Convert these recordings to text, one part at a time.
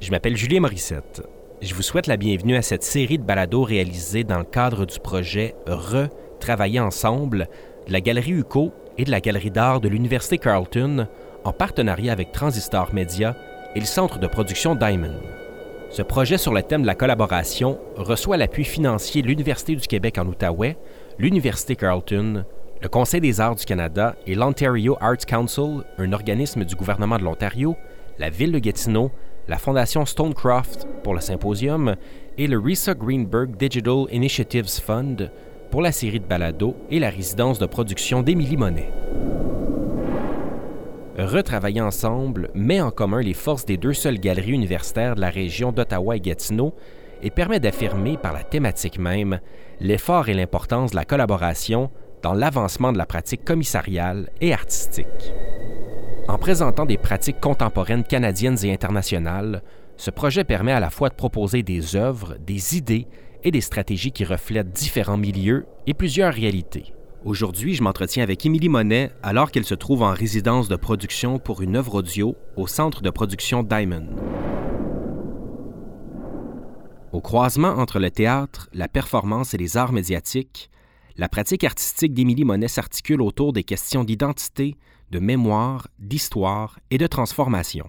Je m'appelle Julien Morissette. Je vous souhaite la bienvenue à cette série de balados réalisés dans le cadre du projet Re Travailler ensemble de la Galerie UCO et de la Galerie d'art de l'Université Carleton en partenariat avec Transistor Media et le centre de production Diamond. Ce projet sur le thème de la collaboration reçoit l'appui financier de l'Université du Québec en Outaouais, l'Université Carleton, le Conseil des arts du Canada et l'Ontario Arts Council, un organisme du gouvernement de l'Ontario, la ville de Gatineau, la Fondation Stonecroft pour le symposium et le Risa Greenberg Digital Initiatives Fund pour la série de balados et la résidence de production d'Émilie Monet. Retravailler ensemble met en commun les forces des deux seules galeries universitaires de la région d'Ottawa et Gatineau et permet d'affirmer par la thématique même l'effort et l'importance de la collaboration dans l'avancement de la pratique commissariale et artistique. En présentant des pratiques contemporaines canadiennes et internationales, ce projet permet à la fois de proposer des œuvres, des idées et des stratégies qui reflètent différents milieux et plusieurs réalités. Aujourd'hui, je m'entretiens avec Émilie Monet alors qu'elle se trouve en résidence de production pour une œuvre audio au centre de production Diamond. Au croisement entre le théâtre, la performance et les arts médiatiques, la pratique artistique d'Émilie Monet s'articule autour des questions d'identité, de mémoire, d'histoire et de transformation.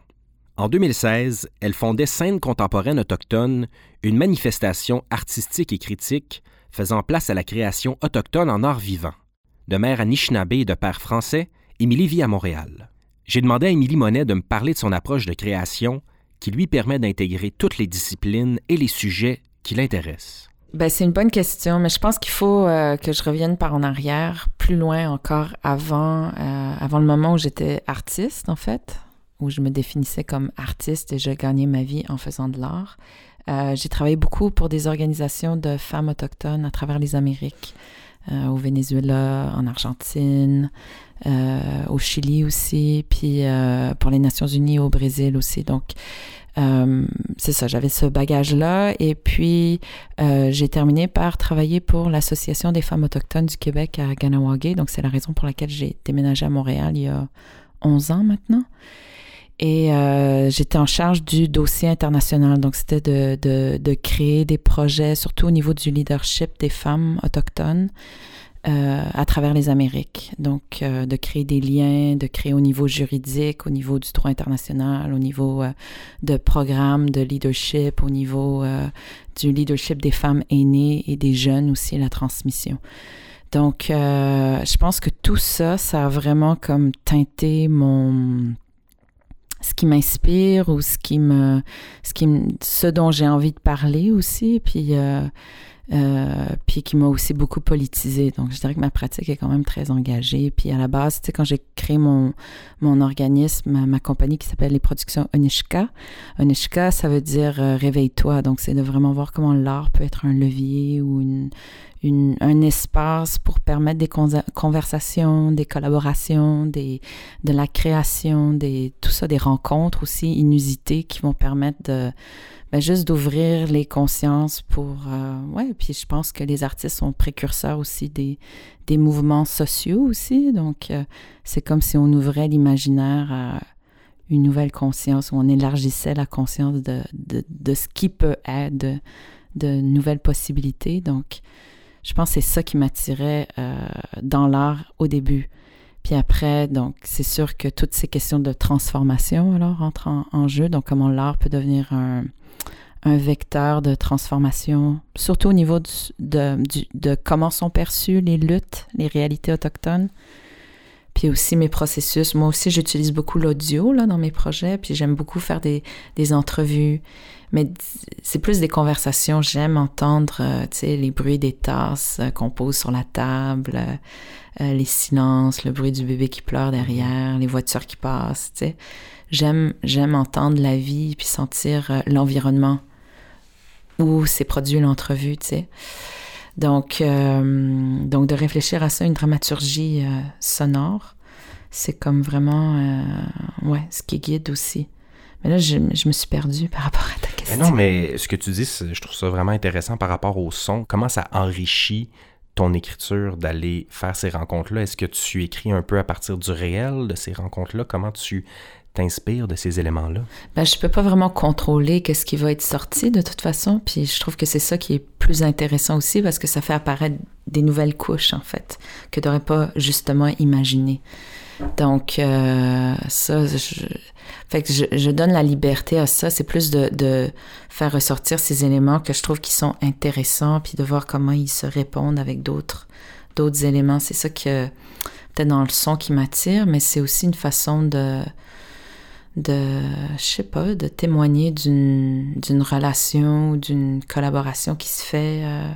En 2016, elle fondait Scène contemporaine autochtone, une manifestation artistique et critique faisant place à la création autochtone en art vivant. De mère Anishinaabe et de père français, Émilie vit à Montréal. J'ai demandé à Émilie Monet de me parler de son approche de création qui lui permet d'intégrer toutes les disciplines et les sujets qui l'intéressent. Ben, c'est une bonne question, mais je pense qu'il faut euh, que je revienne par en arrière, plus loin encore avant, euh, avant le moment où j'étais artiste, en fait, où je me définissais comme artiste et je gagnais ma vie en faisant de l'art. Euh, j'ai travaillé beaucoup pour des organisations de femmes autochtones à travers les Amériques, au Venezuela, en Argentine, au Chili aussi, puis pour les Nations Unies au Brésil aussi. Donc, euh, c'est ça, j'avais ce bagage-là. Et puis, euh, j'ai terminé par travailler pour l'Association des femmes autochtones du Québec à Ganawagé. Donc, c'est la raison pour laquelle j'ai déménagé à Montréal il y a 11 ans maintenant. Et euh, j'étais en charge du dossier international. Donc, c'était de, créer des projets, surtout au niveau du leadership des femmes autochtones. Euh, à travers les Amériques. Donc, euh, de créer des liens, de créer au niveau juridique, au niveau du droit international, au niveau euh, de programmes de leadership, au niveau du leadership des femmes aînées et des jeunes aussi, la transmission. Donc, je pense que tout ça, ça a vraiment comme teinté mon ce qui m'inspire ou ce qui me ce qui ce dont j'ai envie de parler aussi puis euh, puis qui m'a aussi beaucoup politisé. Donc, je dirais que ma pratique est quand même très engagée. Puis à la base, tu sais, quand j'ai créé mon, mon organisme, ma, compagnie qui s'appelle les productions Onishka, Onishka, ça veut dire euh, réveille-toi. Donc, c'est de vraiment voir comment l'art peut être un levier ou une, une, un espace pour permettre des conversations, des collaborations, des, de la création, des, tout ça, des rencontres aussi inusitées qui vont permettre de ben, juste d'ouvrir les consciences pour... Euh, ouais, puis je pense que les artistes sont précurseurs aussi des, des mouvements sociaux aussi. Donc, euh, c'est comme si on ouvrait l'imaginaire à une nouvelle conscience, où on élargissait la conscience de, de, de ce qui peut être, de, de, nouvelles possibilités. Donc, je pense que c'est ça qui m'attirait euh, dans l'art au début. Puis après, donc, c'est sûr que toutes ces questions de transformation, alors, entrent en, jeu. Donc, comment l'art peut devenir un, vecteur de transformation, surtout au niveau de, comment sont perçues les luttes, les réalités autochtones. Puis aussi mes processus. Moi aussi, j'utilise beaucoup l'audio dans mes projets, puis j'aime beaucoup faire des entrevues. Mais c'est plus des conversations. J'aime entendre euh, sais, les bruits des tasses euh, qu'on pose sur la table, euh, les silences, le bruit du bébé qui pleure derrière, les voitures qui passent. J'aime, j'aime entendre la vie puis sentir l'environnement où s'est produit l'entrevue, tu sais. Donc, de réfléchir à ça, une dramaturgie sonore, c'est comme vraiment, ouais, ce qui guide aussi. Mais là, je, je, me suis perdue par rapport à ta question. Mais non, mais ce que tu dis, je trouve ça vraiment intéressant par rapport au son. Comment ça enrichit ton écriture d'aller faire ces rencontres-là? Est-ce que tu écris un peu à partir du réel de ces rencontres-là? Comment tu t'inspires de ces éléments-là? Ben, je peux pas vraiment contrôler qu'est-ce qui va être sorti de toute façon. Puis je trouve que c'est ça qui est plus intéressant aussi parce que ça fait apparaître des nouvelles couches, en fait, que tu n'aurais pas justement imaginé. Donc, euh, ça, je, fait que je, donne la liberté à ça. C'est plus de, de, faire ressortir ces éléments que je trouve qui sont intéressants, puis de voir comment ils se répondent avec d'autres, d'autres éléments. C'est ça que, peut-être dans le son qui m'attire, mais c'est aussi une façon de, de, je sais pas, de témoigner d'une, d'une relation ou d'une collaboration qui se fait. Euh,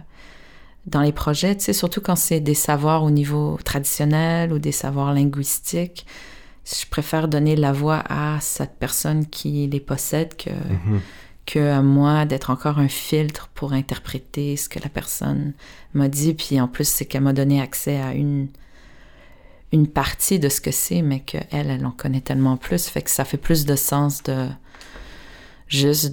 dans les projets, tu sais, surtout quand c'est des savoirs au niveau traditionnel ou des savoirs linguistiques. Je préfère donner la voix à cette personne qui les possède que, mhm. que à moi d'être encore un filtre pour interpréter ce que la personne m'a dit. Puis en plus, c'est qu'elle m'a donné accès à une, une partie de ce que c'est, mais qu'elle, elle en connaît tellement plus. Fait que ça fait plus de sens de juste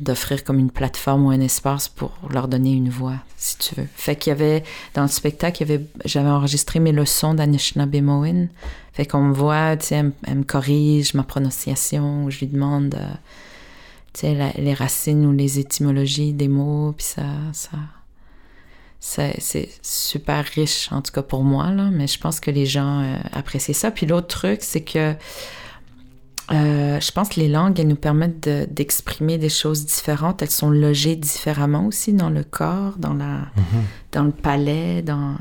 d'offrir de, comme une plateforme ou un espace pour leur donner une voix, si tu veux. Fait qu'il y avait, dans le spectacle, j'avais enregistré mes leçons d'Anishinaabemowin. Fait qu'on me voit, tu sais, elle, me corrige ma prononciation, je lui demande, euh, tu sais, les racines ou les étymologies des mots, puis ça, ça, c'est super riche, en tout cas pour moi, là, mais je pense que les gens euh, apprécient ça. Puis l'autre truc, c'est que euh, je pense que les langues, elles nous permettent d'exprimer des choses différentes. Elles sont logées différemment aussi dans le corps, dans, la, mhm. dans le palais, dans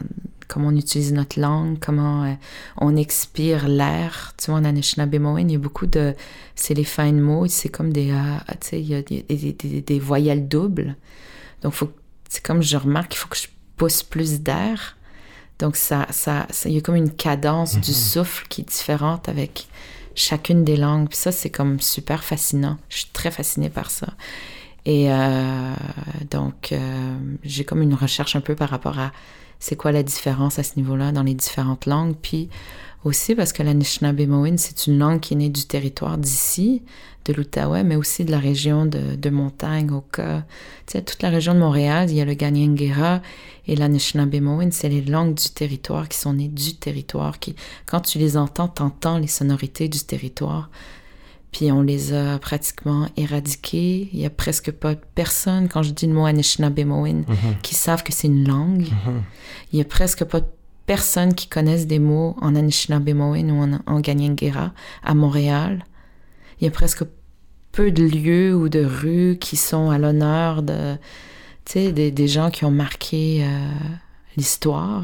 comment on utilise notre langue, comment euh, on expire l'air. Tu vois, en Anishinaabe-Moen, il y a beaucoup de... C'est les fins de mots, c'est comme des... Ah, tu sais, il y a des, des, des, voyelles doubles. Donc, c'est comme je remarque, il faut que je pousse plus d'air. Donc, ça, ça, il y a comme une cadence du mhm. souffle qui est différente avec chacune des langues. Puis ça, c'est comme super fascinant. Je suis très fascinée par ça. Et euh, donc, euh, j'ai comme une recherche un peu par rapport à c'est quoi la différence à ce niveau-là dans les différentes langues. Puis aussi parce que l'Anishinaabe-Moin, c'est une langue qui est née du territoire d'ici, de l'Outaouais, mais aussi de la région de, de montagne, Oka. Tu sais, toute la région de Montréal, il y a le Ganyangera et l'Anishinaabe-Moin, c'est les langues du territoire qui sont nées du territoire, qui, quand tu les entends, t'entends les sonorités du territoire. Puis on les a pratiquement éradiquées. Il y a presque pas de personnes, quand je dis le mot Anishinaabe-Moin, mm-hmm. qui savent que c'est une langue. Mm-hmm. Il y a presque pas de personnes qui connaissent des mots en Anishinaabe-Moin ou en, en à Montréal. Il y a presque peu de lieux ou de rues qui sont à l'honneur de, des, des gens qui ont marqué euh, l'histoire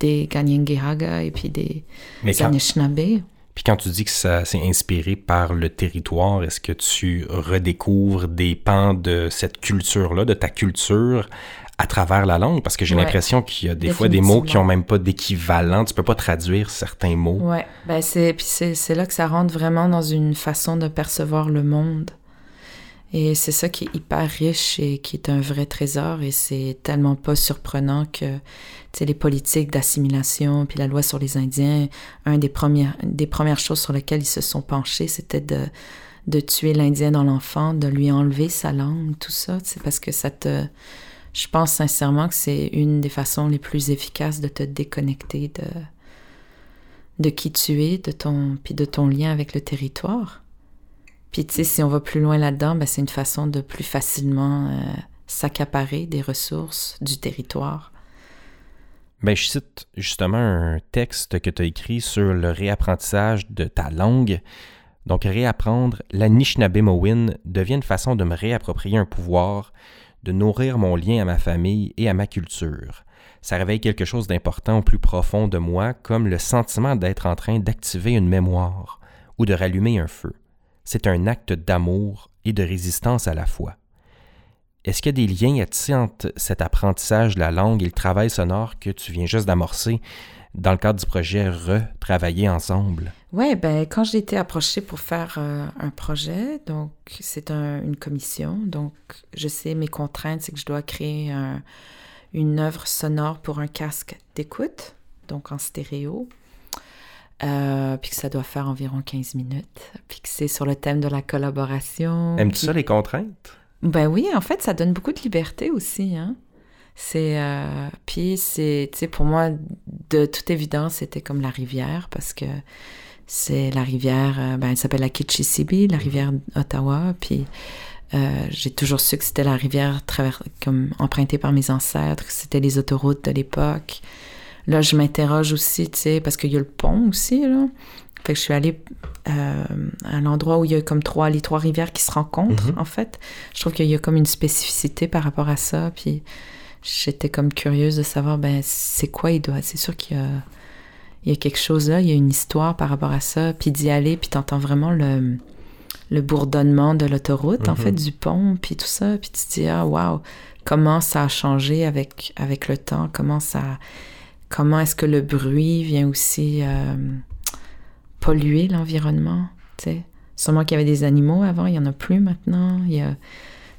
des Ganyangiraga et puis des, Anishinaabe. Puis quand tu dis que ça s'est inspiré par le territoire, est-ce que tu redécouvres des pans de cette culture-là, de ta culture, à travers la langue parce que j'ai l'impression qu'il y a des fois des mots qui ont même pas d'équivalent. Tu peux pas traduire certains mots. Ouais, ben c'est puis c'est là que ça rentre vraiment dans une façon de percevoir le monde. Et c'est ça qui est hyper riche et qui est un vrai trésor et c'est tellement pas surprenant que les politiques d'assimilation puis la loi sur les Indiens, un des premières des premières choses sur lesquelles ils se sont penchés, c'était de de tuer l'Indien dans l'enfant, de lui enlever sa langue, tout ça, c'est parce que ça te je pense sincèrement que c'est une des façons les plus efficaces de te déconnecter de, qui tu es, de ton, puis de ton lien avec le territoire. Puis tu sais, si on va plus loin là-dedans, ben, c'est une façon de plus facilement euh, s'accaparer des ressources du territoire. Ben, je cite justement un texte que tu as écrit sur le réapprentissage de ta langue. Donc, réapprendre l'Anishinaabe-Mowin devient une façon de me réapproprier un pouvoir de nourrir mon lien à ma famille et à ma culture. Ça réveille quelque chose d'important au plus profond de moi, comme le sentiment d'être en train d'activer une mémoire ou de rallumer un feu. C'est un acte d'amour et de résistance à la fois. Est-ce qu'il y a des liens à entre cet apprentissage de la langue et le travail sonore que tu viens juste d'amorcer dans le cadre du projet Retravailler ensemble? Oui, ben, quand j'ai été approchée pour faire euh, un projet, donc c'est une commission, donc je sais mes contraintes, c'est que je dois créer une œuvre sonore pour un casque d'écoute, donc en stéréo, euh, puis que ça doit faire environ 15 minutes, puis que c'est sur le thème de la collaboration. Aimes-tu ça les contraintes? Ben oui, en fait, ça donne beaucoup de liberté aussi, hein? C'est euh, puis c'est tu sais pour moi de toute évidence c'était comme la rivière parce que c'est la rivière euh, ben elle s'appelle la Kitchissippi, la rivière d'Ottawa puis euh, j'ai toujours su que c'était la rivière comme empruntée par mes ancêtres, que c'était les autoroutes de l'époque. Là, je m'interroge aussi, tu sais, parce qu'il y a le pont aussi, là. Fait que je suis allée euh, à l'endroit où il y a comme trois, les trois rivières qui se rencontrent, mhm. en fait. Je trouve qu'il y a comme une spécificité par rapport à ça. Puis j'étais comme curieuse de savoir, ben, c'est quoi il doit. C'est sûr qu'il y a, il y a quelque chose là, il y a une histoire par rapport à ça. Puis d'y aller, puis t'entends vraiment le, le bourdonnement de l'autoroute, en fait, mhm. du pont, puis tout ça. Puis tu te dis, ah, waouh, comment ça a changé avec, avec le temps, comment ça. Comment est-ce que le bruit vient aussi. Euh, polluer l'environnement, tu sais. Sûrement qu'il y avait des animaux avant, il n'y en a plus maintenant. Il y a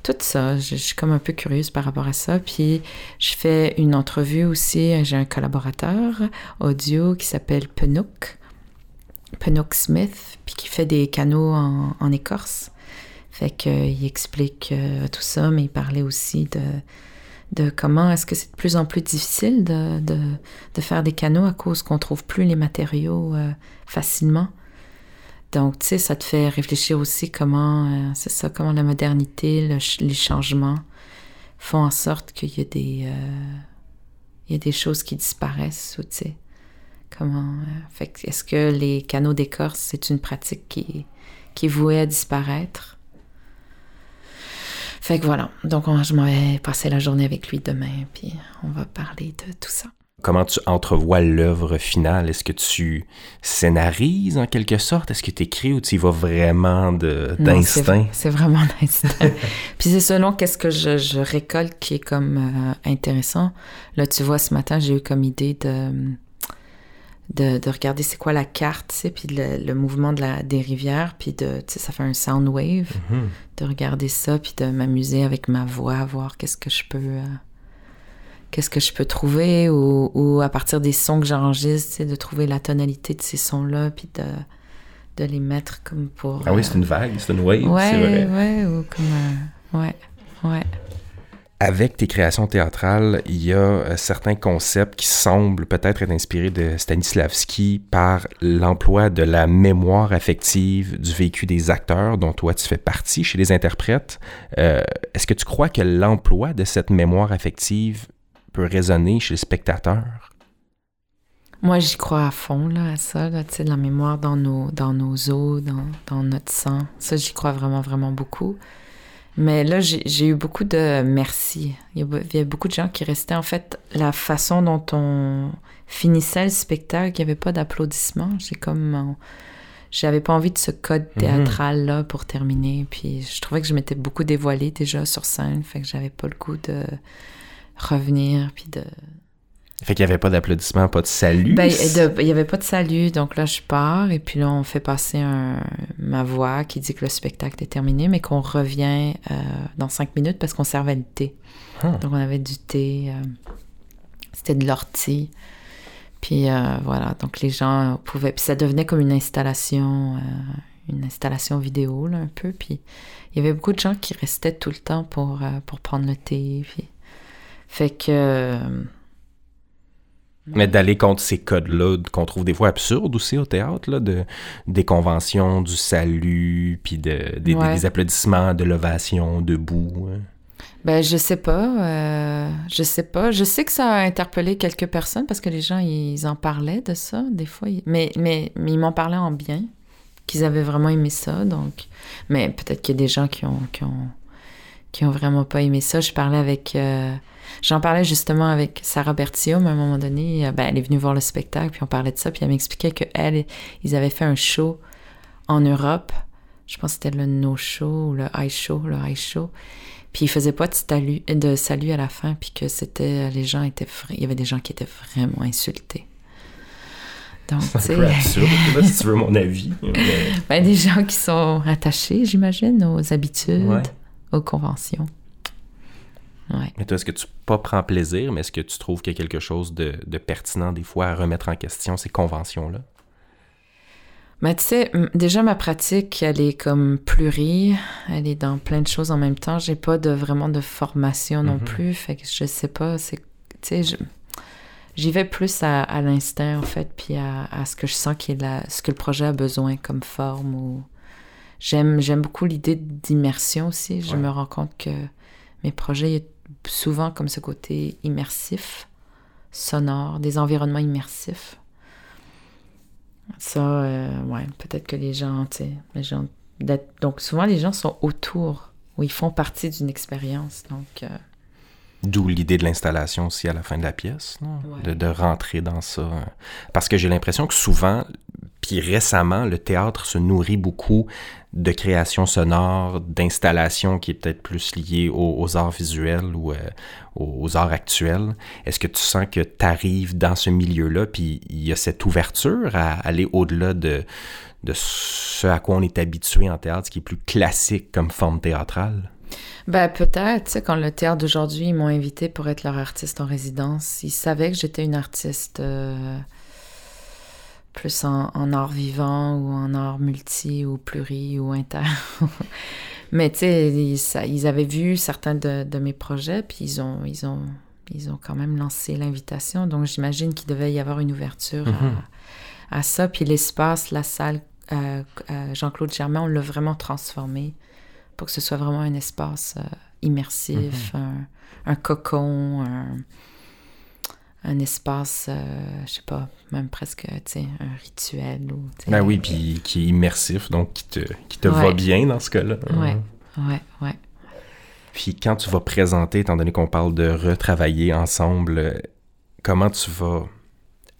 tout ça. Je, suis comme un peu curieuse par rapport à ça. Puis je fais une entrevue aussi. J'ai un collaborateur audio qui s'appelle Penook, Penook Smith, puis qui fait des canaux en, écorce. Fait qu'il explique euh, tout ça, mais il parlait aussi de, comment est-ce que c'est de plus en plus difficile de, de, faire des canaux à cause qu'on trouve plus les matériaux euh, facilement. Donc, tu sais, ça te fait réfléchir aussi comment, euh, c'est ça, comment la modernité, les changements font en sorte qu'il y a des, euh, il y a des choses qui disparaissent, tu sais. Comment, fait est-ce que les canaux d'écorce, c'est une pratique qui, qui est vouée à disparaître? Fait que voilà. Donc, je m'en vais passer la journée avec lui demain, puis on va parler de tout ça. Comment tu entrevois l'œuvre finale? Est-ce que tu scénarises en quelque sorte? Est-ce que tu écris ou tu y vas vraiment d'instinct? C'est vraiment d'instinct. puis c'est selon qu'est-ce que je, récolte qui est comme euh, intéressant. Là, tu vois, ce matin, j'ai eu comme idée de de, regarder c'est quoi la carte, tu sais, puis le, mouvement de la, des rivières, puis de, tu sais, ça fait un sound wave, mhm. de regarder ça, puis de m'amuser avec ma voix, voir qu'est-ce que je peux, euh, qu'est-ce que je peux trouver, ou, ou, à partir des sons que j'enregistre, de trouver la tonalité de ces sons-là, puis de, de les mettre comme pour... Ah oui, c'est une vague, c'est une wave, ouais, c'est vrai. Ouais, ou comme... Euh, ouais, ouais avec tes créations théâtrales, il y a euh, certains concepts qui semblent peut-être être inspirés de Stanislavski par l'emploi de la mémoire affective du vécu des acteurs dont toi tu fais partie chez les interprètes. Euh, est-ce que tu crois que l'emploi de cette mémoire affective peut résonner chez le spectateur? Moi, j'y crois à fond là, à ça, là, la mémoire dans nos, dans nos os, dans, dans notre sang. Ça, j'y crois vraiment, vraiment beaucoup. Mais là, j'ai eu beaucoup de merci. Il y, a, beaucoup de gens qui restaient. En fait, la façon dont on finissait le spectacle, il n'y avait pas d'applaudissements. J'ai comme. J'avais pas envie de ce code mhm. théâtral-là pour terminer. Puis je trouvais que je m'étais beaucoup dévoilée déjà sur scène. Fait que j'avais pas le goût de revenir. Puis de. Fait qu'il n'y avait pas d'applaudissements, pas de salut. Ben, il n'y avait pas de salut, donc là, je pars, et puis là, on fait passer ma voix qui dit que le spectacle est terminé, mais qu'on revient euh, dans cinq minutes parce qu'on servait le thé. Ah. Donc, on avait du thé, euh, c'était de l'ortie. Puis euh, voilà, donc les gens pouvaient. Puis ça devenait comme une installation, une installation vidéo, là, un peu. Puis il y avait beaucoup de gens qui restaient tout le temps pour, pour prendre le thé. Puis... Fait que mais d'aller contre ces codes-là qu'on trouve des fois absurdes aussi au théâtre, là, de, des conventions du salut, puis de, des, applaudissements, de l'ovation debout. Hein. Ben, je sais pas. Euh, je sais pas. Je sais que ça a interpellé quelques personnes parce que les gens, ils en parlaient de ça, des fois. Mais, mais, mais ils m'en parlaient en bien, qu'ils avaient vraiment aimé ça. Donc... Mais peut-être qu'il y a des gens qui ont, qui ont, qui ont vraiment pas aimé ça. Je parlais avec. Euh, J'en parlais justement avec Sarah Bertium à un moment donné. Euh, ben, elle est venue voir le spectacle, puis on parlait de ça, puis elle m'expliquait qu'elle, ils avaient fait un show en Europe. Je pense que c'était le No Show ou le High Show, le High Show. Puis ils faisaient pas de salut, de salut à la fin, puis que c'était les gens étaient il y avait des gens qui étaient vraiment insultés. Donc, c'est un peu absurde, si tu veux mon avis. Ben, des gens qui sont attachés, j'imagine, aux habitudes, aux conventions. Mais toi, est-ce que tu pas prends plaisir, mais est-ce que tu trouves qu'il y a quelque chose de, pertinent des fois à remettre en question ces conventions-là? Mais tu sais, déjà ma pratique, elle est comme plurie, elle est dans plein de choses en même temps. J'ai pas de vraiment de formation non mm-hmm. plus, fait que je sais pas. C'est, tu sais, j'y vais plus à, l'instinct en fait, puis à, ce que je sens qui est la, ce que le projet a besoin comme forme. Ou j'aime, j'aime beaucoup l'idée d'immersion aussi. Je me rends compte que mes projets souvent comme ce côté immersif, sonore, des environnements immersifs. Ça, euh, ouais, peut-être que les gens, tu sais, les gens, donc souvent les gens sont autour ou ils font partie d'une expérience, donc. Euh, D'où l'idée de l'installation aussi à la fin de la pièce, de, de, rentrer dans ça. Parce que j'ai l'impression que souvent, puis récemment, le théâtre se nourrit beaucoup de création sonore, d'installation qui est peut-être plus liée aux, arts visuels ou euh, aux arts actuels. Est-ce que tu sens que tu arrives dans ce milieu-là, puis il y a cette ouverture à aller au-delà de, ce à quoi on est habitué en théâtre, ce qui est plus classique comme forme théâtrale? Ben peut-être, quand le théâtre d'aujourd'hui, ils m'ont invité pour être leur artiste en résidence, ils savaient que j'étais une artiste euh, plus en, art vivant ou en art multi ou pluri ou inter. Mais tu sais, ils, avaient vu certains de, mes projets, puis ils ont, ils ont, ils ont quand même lancé l'invitation. Donc j'imagine qu'il devait y avoir une ouverture à, mhm. ça. Puis l'espace, la salle, euh, euh, Jean-Claude Germain, on l'a vraiment transformé pour que ce soit vraiment un espace euh, immersif, mhm. un, cocon, un, espace, euh, je sais pas, même presque, tu sais, un rituel. Ou, ben oui, puis qui est immersif, donc qui te, qui te va bien dans ce cas-là. Ouais, ouais, ouais. Puis quand tu vas présenter, étant donné qu'on parle de retravailler ensemble, comment tu vas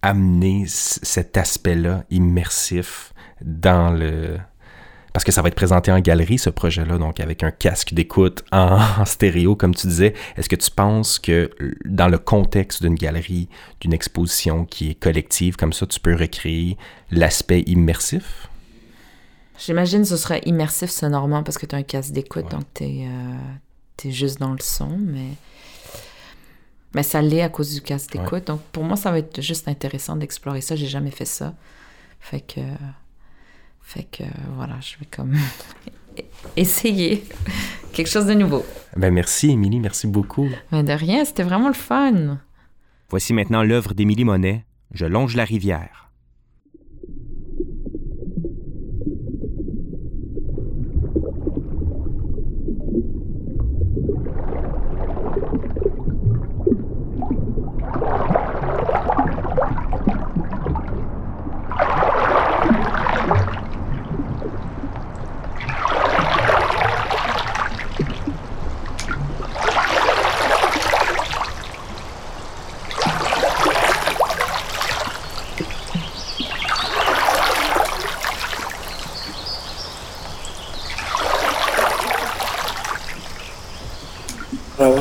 amener cet aspect-là immersif dans le parce que ça va être présenté en galerie, ce projet-là, donc avec un casque d'écoute en, stéréo, comme tu disais. Est-ce que tu penses que dans le contexte d'une galerie, d'une exposition qui est collective, comme ça, tu peux recréer l'aspect immersif? J'imagine que ce serait immersif sonorement parce que tu as un casque d'écoute, donc tu es, euh, juste dans le son, mais... Mais ça l'est à cause du casque d'écoute. Donc pour moi, ça va être juste intéressant d'explorer ça. J'ai jamais fait ça. Fait que... Fait que voilà, je vais comme essayer quelque chose de nouveau. Ben merci, Émilie, merci beaucoup. Ben de rien, c'était vraiment le fun. Voici maintenant l'œuvre d'Émilie Monet, Je longe la rivière.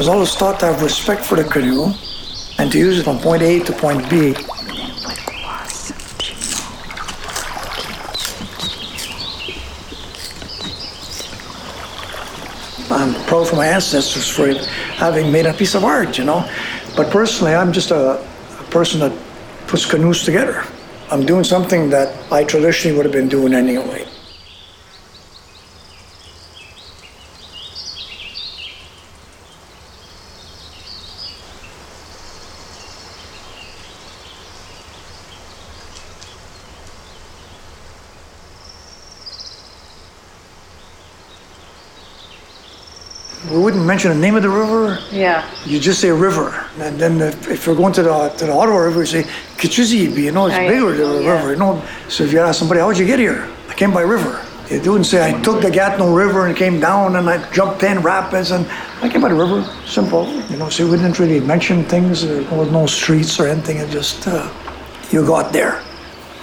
Was always taught to have respect for the canoe and to use it from point A to point B. I'm proud for my ancestors for having made a piece of art, you know. But personally, I'm just a, a person that puts canoes together. I'm doing something that I traditionally would have been doing anyway. we wouldn't mention the name of the river. Yeah. You just say river, and then if, if you're going to the to the Ottawa River, you say Kichizibi. You know, it's bigger than the yeah. river. You know, so if you ask somebody, how'd you get here? I came by river. They wouldn't say I took the Gatineau River and came down and I jumped ten rapids and I came by the river. Simple, you know. So we didn't really mention things. There was no streets or anything. It just uh, you got there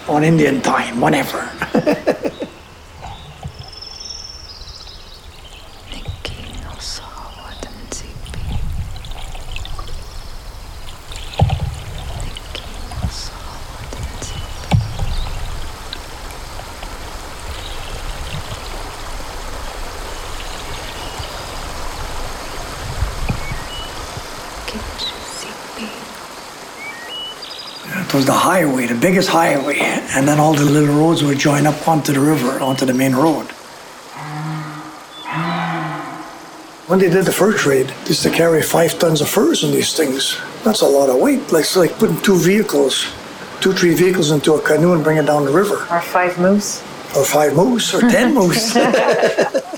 on Indian time, whenever. was the highway, the biggest highway, and then all the little roads would join up onto the river, onto the main road. When they did the fur trade, they used to carry five tons of furs in these things. That's a lot of weight. Like, it's like putting two vehicles, two, three vehicles into a canoe and bring it down the river. Or five moose. Or five moose, or ten moose.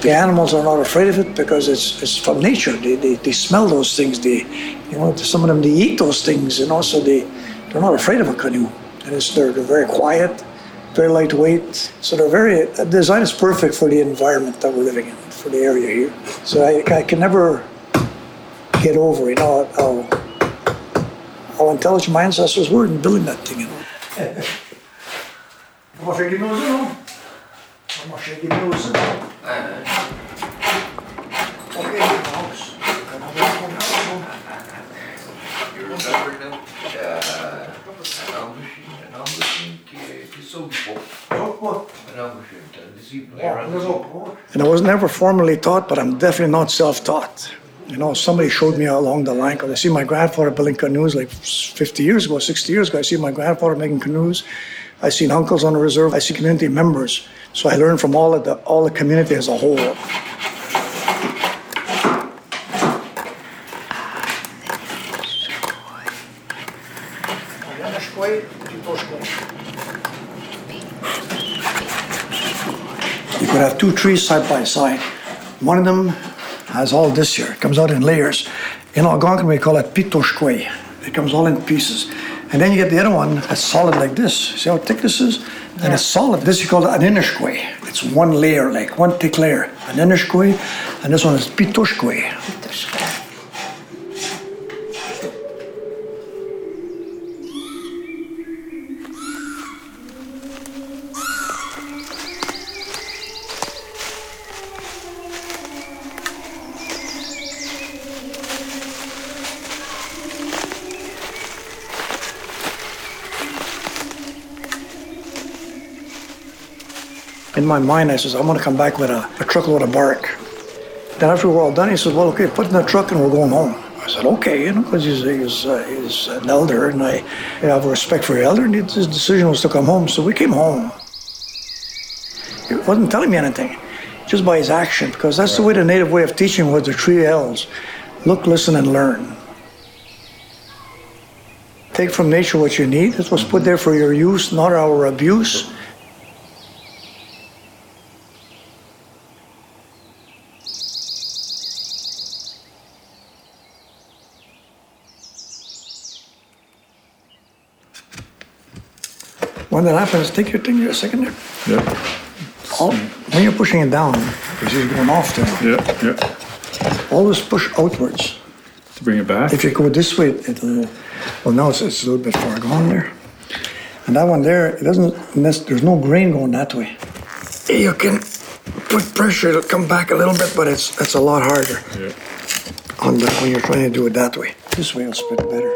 the animals are not afraid of it because it's, it's from nature. They, they, they smell those things. They, you know, some of them they eat those things, and also they they're not afraid of a canoe. And it's, they're, they're very quiet, very lightweight. So they're very the design is perfect for the environment that we're living in, for the area here. So I, I can never get over, you know, how, how intelligent my ancestors were in building that thing. You know. You And I was never formally taught, but I'm definitely not self-taught. You know, somebody showed me along the line because I see my grandfather building canoes like 50 years ago, 60 years ago. I see my grandfather making canoes. I seen uncles on the reserve. I see community members. So I learned from all of the all the community as a whole. You could have two trees side by side. One of them has all this here. It comes out in layers. In Algonquin, we call it pitoshkwe. It comes all in pieces. And then you get the other one that's solid like this. See how thick this is? And yeah. it's solid. This you call an inishkwe. It's one layer, like one thick layer. An inishkwe, and this one is pitoshkwe. In my mind, I says, I'm going to come back with a, a truckload of bark. Then after we're all done, he says, well, okay, put in the truck and we're going home. I said, okay, you know, because he's, he's, uh, he's an elder and I have respect for the elder and his decision was to come home. So we came home. He wasn't telling me anything, just by his action, because that's right. the way the native way of teaching was the three L's. Look, listen, and learn. Take from nature what you need. It was put there for your use, not our abuse. When that happens, take your thing a second there. Yeah. All, when you're pushing it down, because you're going off there. Yeah, yeah. Always push outwards. To bring it back? If you go this way, it'll, well, now it's, it's a little bit far gone there. And that one there, it doesn't, there's no grain going that way. You can put pressure, it'll come back a little bit, but it's, it's a lot harder yeah. on the, when you're trying to do it that way. This way will spit better.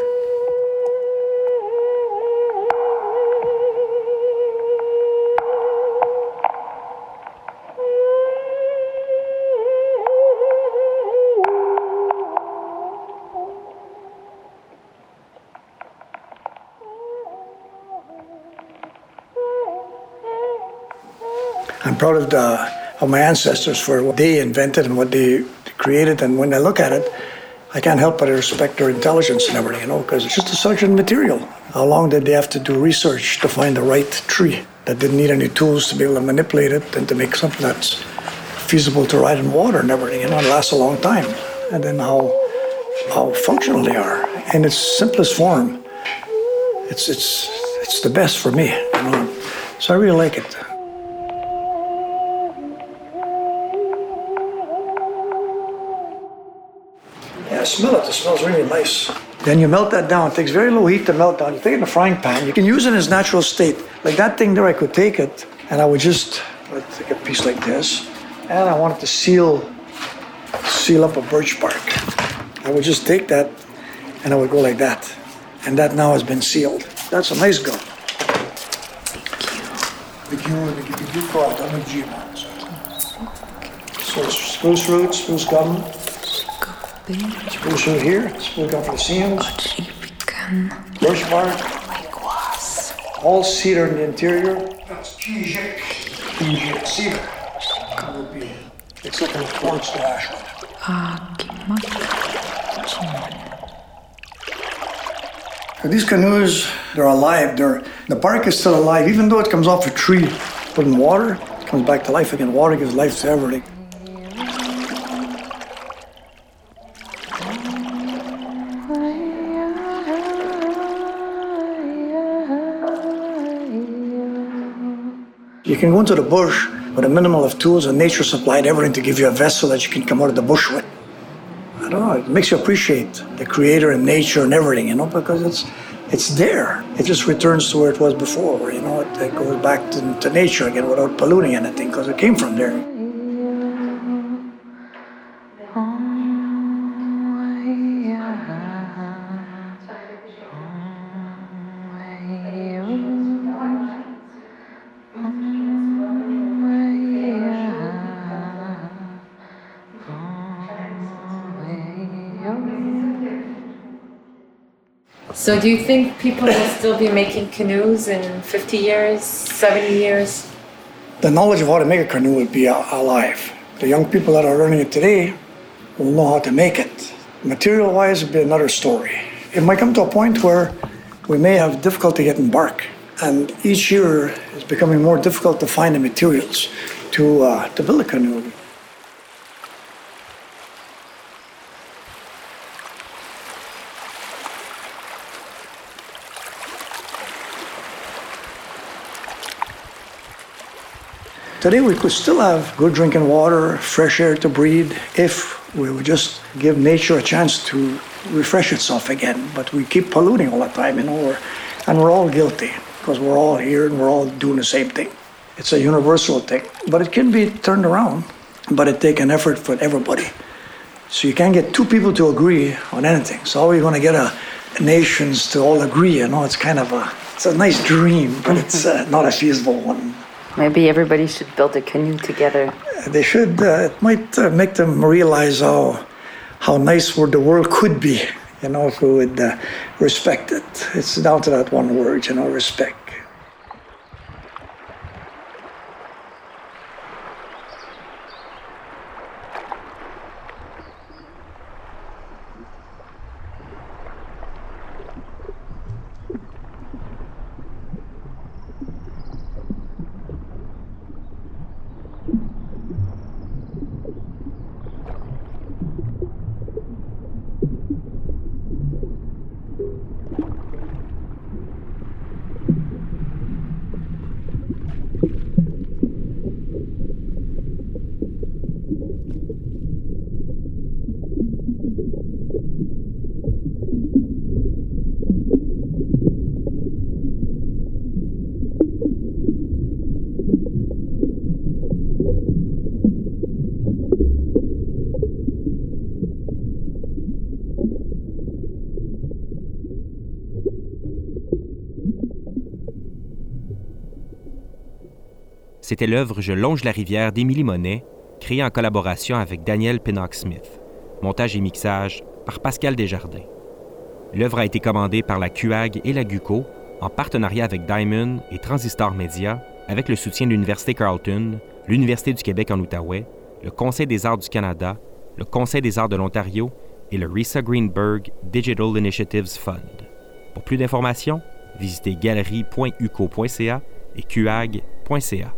I'm proud of, the, of my ancestors for what they invented and what they created. And when I look at it, I can't help but respect their intelligence and everything, you know, because it's just a certain material. How long did they have to do research to find the right tree that didn't need any tools to be able to manipulate it and to make something that's feasible to ride in water and everything, you know, and lasts a long time. And then how how functional they are in its simplest form. It's it's it's the best for me, you know. So I really like it. Smell it. It smells really nice. Then you melt that down. It takes very low heat to melt down. You take it in a frying pan. You can use it in its natural state. Like that thing there, I could take it and I would just I'd take a piece like this, and I wanted to seal seal up a birch bark. I would just take that, and I would go like that, and that now has been sealed. That's a nice gun. The Q, the Q, the Q called I'm a G man. So it's spruce roots, spruce gum, spruce root here, spruce for the seams, birch bark, all cedar in the interior. That's Kijik. Kijik cedar. It's like a quartz to ash. Now, These canoes, they're alive. They're, the bark is still alive, even though it comes off a tree. Put in water, it comes back to life again. Water gives life to everything. You can go into the bush with a minimal of tools, and nature supplied everything to give you a vessel that you can come out of the bush with. I don't know. It makes you appreciate the creator and nature and everything, you know, because it's it's there. It just returns to where it was before, you know. It, it goes back to, to nature again without polluting anything because it came from there. So, do you think people will still be making canoes in 50 years, 70 years? The knowledge of how to make a canoe will be alive. The young people that are learning it today will know how to make it. Material wise, it'll be another story. It might come to a point where we may have difficulty getting bark, and each year it's becoming more difficult to find the materials to, uh, to build a canoe. Today we could still have good drinking water, fresh air to breathe if we would just give nature a chance to refresh itself again. But we keep polluting all the time, you know, we're, and we're all guilty because we're all here and we're all doing the same thing. It's a universal thing, but it can be turned around. But it takes an effort for everybody. So you can't get two people to agree on anything. So how are you going to get a, nations to all agree? You know, it's kind of a it's a nice dream, but it's uh, not a feasible one. Maybe everybody should build a canoe together. They should. Uh, it might uh, make them realize how how nice the world could be. You know, if we would uh, respect it. It's down to that one word. You know, respect. C'était l'œuvre Je longe la rivière d'Émilie Monet, créée en collaboration avec Daniel Pinnock-Smith. Montage et mixage par Pascal Desjardins. L'œuvre a été commandée par la QAG et la GUCO en partenariat avec Diamond et Transistor Media, avec le soutien de l'Université Carleton, l'Université du Québec en Outaouais, le Conseil des arts du Canada, le Conseil des arts de l'Ontario et le Risa Greenberg Digital Initiatives Fund. Pour plus d'informations, visitez galerie.uco.ca et qag.ca.